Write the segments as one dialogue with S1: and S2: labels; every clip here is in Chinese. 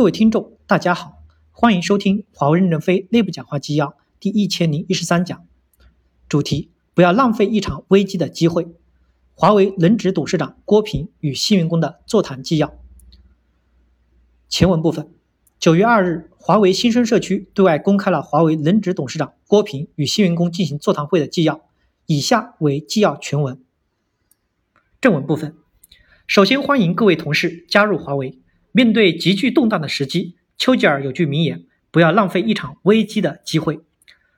S1: 各位听众，大家好，欢迎收听华为任正非内部讲话纪要第一千零一十三讲，主题：不要浪费一场危机的机会。华为轮值董事长郭平与新员工的座谈纪要。前文部分：九月二日，华为新生社区对外公开了华为轮值董事长郭平与新员工进行座谈会的纪要。以下为纪要全文。正文部分：首先欢迎各位同事加入华为。面对极具动荡的时机，丘吉尔有句名言：“不要浪费一场危机的机会。”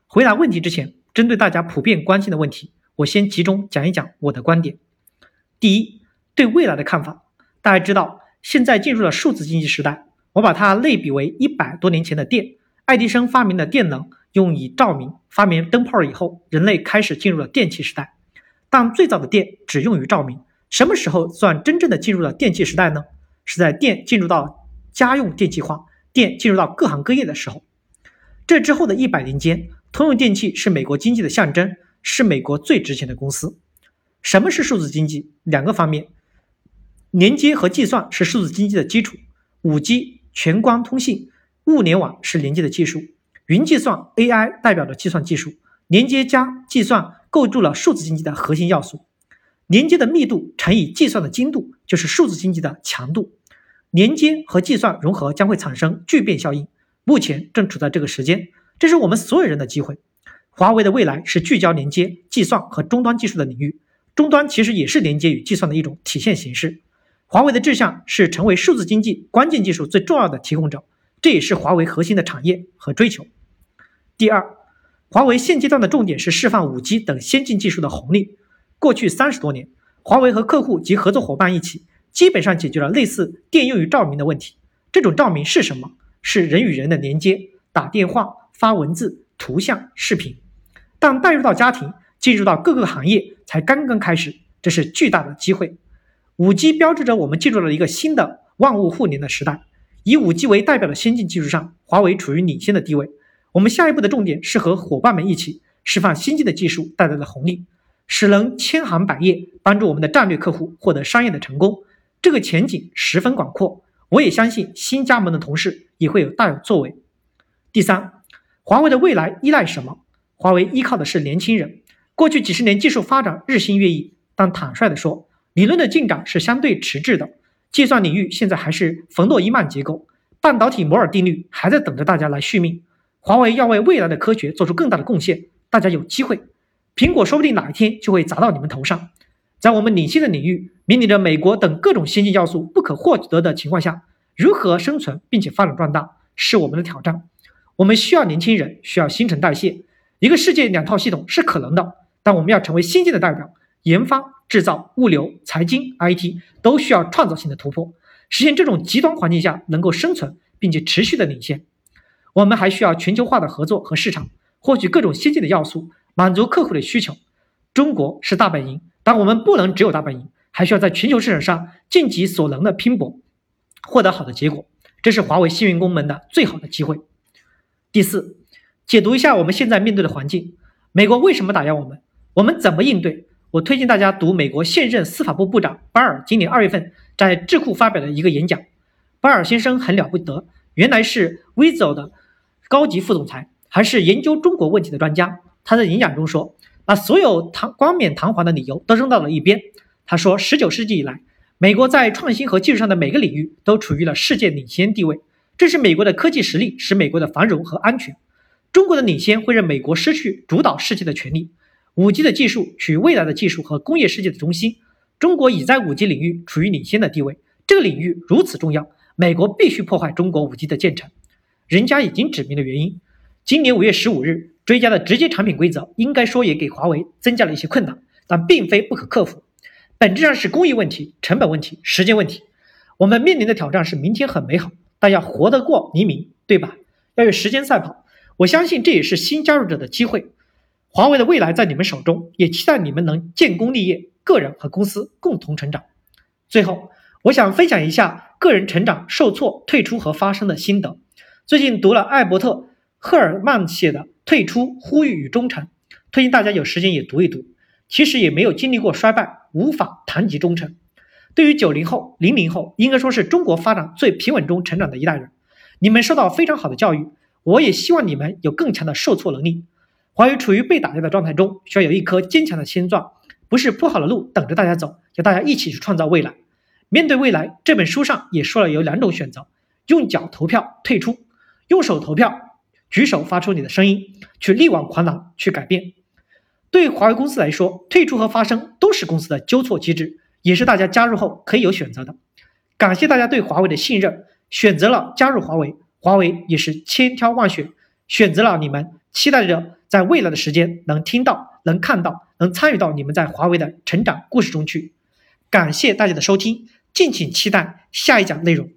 S1: 回答问题之前，针对大家普遍关心的问题，我先集中讲一讲我的观点。第一，对未来的看法。大家知道，现在进入了数字经济时代，我把它类比为一百多年前的电。爱迪生发明了电能，用以照明；发明灯泡以后，人类开始进入了电气时代。但最早的电只用于照明。什么时候算真正的进入了电气时代呢？是在电进入到家用电气化，电进入到各行各业的时候。这之后的一百年间，通用电气是美国经济的象征，是美国最值钱的公司。什么是数字经济？两个方面，连接和计算是数字经济的基础。五 G 全光通信、物联网是连接的技术，云计算 AI 代表着计算技术，连接加计算构筑了数字经济的核心要素。连接的密度乘以计算的精度，就是数字经济的强度。连接和计算融合将会产生聚变效应，目前正处在这个时间，这是我们所有人的机会。华为的未来是聚焦连接、计算和终端技术的领域，终端其实也是连接与计算的一种体现形式。华为的志向是成为数字经济关键技术最重要的提供者，这也是华为核心的产业和追求。第二，华为现阶段的重点是释放 5G 等先进技术的红利。过去三十多年，华为和客户及合作伙伴一起，基本上解决了类似电用于照明的问题。这种照明是什么？是人与人的连接，打电话、发文字、图像、视频。但带入到家庭，进入到各个行业，才刚刚开始，这是巨大的机会。五 G 标志着我们进入了一个新的万物互联的时代。以五 G 为代表的先进技术上，华为处于领先的地位。我们下一步的重点是和伙伴们一起释放新进的技术带来的红利。使能千行百业，帮助我们的战略客户获得商业的成功，这个前景十分广阔。我也相信新加盟的同事也会有大有作为。第三，华为的未来依赖什么？华为依靠的是年轻人。过去几十年技术发展日新月异，但坦率地说，理论的进展是相对迟滞的。计算领域现在还是冯诺依曼结构，半导体摩尔定律还在等着大家来续命。华为要为未来的科学做出更大的贡献，大家有机会。苹果说不定哪一天就会砸到你们头上。在我们领先的领域，面临着美国等各种先进要素不可获得的情况下，如何生存并且发展壮大，是我们的挑战。我们需要年轻人，需要新陈代谢。一个世界两套系统是可能的，但我们要成为先进的代表。研发、制造、物流、财经、IT 都需要创造性的突破，实现这种极端环境下能够生存并且持续的领先。我们还需要全球化的合作和市场，获取各种先进的要素。满足客户的需求，中国是大本营，但我们不能只有大本营，还需要在全球市场上尽己所能的拼搏，获得好的结果。这是华为新员工们的最好的机会。第四，解读一下我们现在面对的环境：美国为什么打压我们？我们怎么应对？我推荐大家读美国现任司法部部长巴尔今年二月份在智库发表的一个演讲。巴尔先生很了不得，原来是 Vizo 的高级副总裁，还是研究中国问题的专家。他在演讲中说：“把所有堂冠冕堂皇的理由都扔到了一边。”他说：“十九世纪以来，美国在创新和技术上的每个领域都处于了世界领先地位。这是美国的科技实力使美国的繁荣和安全。中国的领先会让美国失去主导世界的权利。五 G 的技术处于未来的技术和工业世界的中心，中国已在五 G 领域处于领先的地位。这个领域如此重要，美国必须破坏中国五 G 的建成。人家已经指明了原因。今年五月十五日。”追加的直接产品规则，应该说也给华为增加了一些困难，但并非不可克服。本质上是工艺问题、成本问题、时间问题。我们面临的挑战是明天很美好，但要活得过黎明，对吧？要与时间赛跑。我相信这也是新加入者的机会。华为的未来在你们手中，也期待你们能建功立业，个人和公司共同成长。最后，我想分享一下个人成长、受挫、退出和发生的心得。最近读了艾伯特·赫尔曼写的。退出、呼吁与忠诚，推荐大家有时间也读一读。其实也没有经历过衰败，无法谈及忠诚。对于九零后、零零后，应该说是中国发展最平稳中成长的一代人。你们受到非常好的教育，我也希望你们有更强的受挫能力。华为处于被打压的状态中，需要有一颗坚强的心脏，不是铺好了路等着大家走，要大家一起去创造未来。面对未来，这本书上也说了有两种选择：用脚投票退出，用手投票，举手发出你的声音，去力挽狂澜，去改变。对华为公司来说，退出和发声都是公司的纠错机制，也是大家加入后可以有选择的。感谢大家对华为的信任。选择了加入华为，华为也是千挑万选选择了你们，期待着在未来的时间能听到、能看到、能参与到你们在华为的成长故事中去。感谢大家的收听，敬请期待下一讲内容。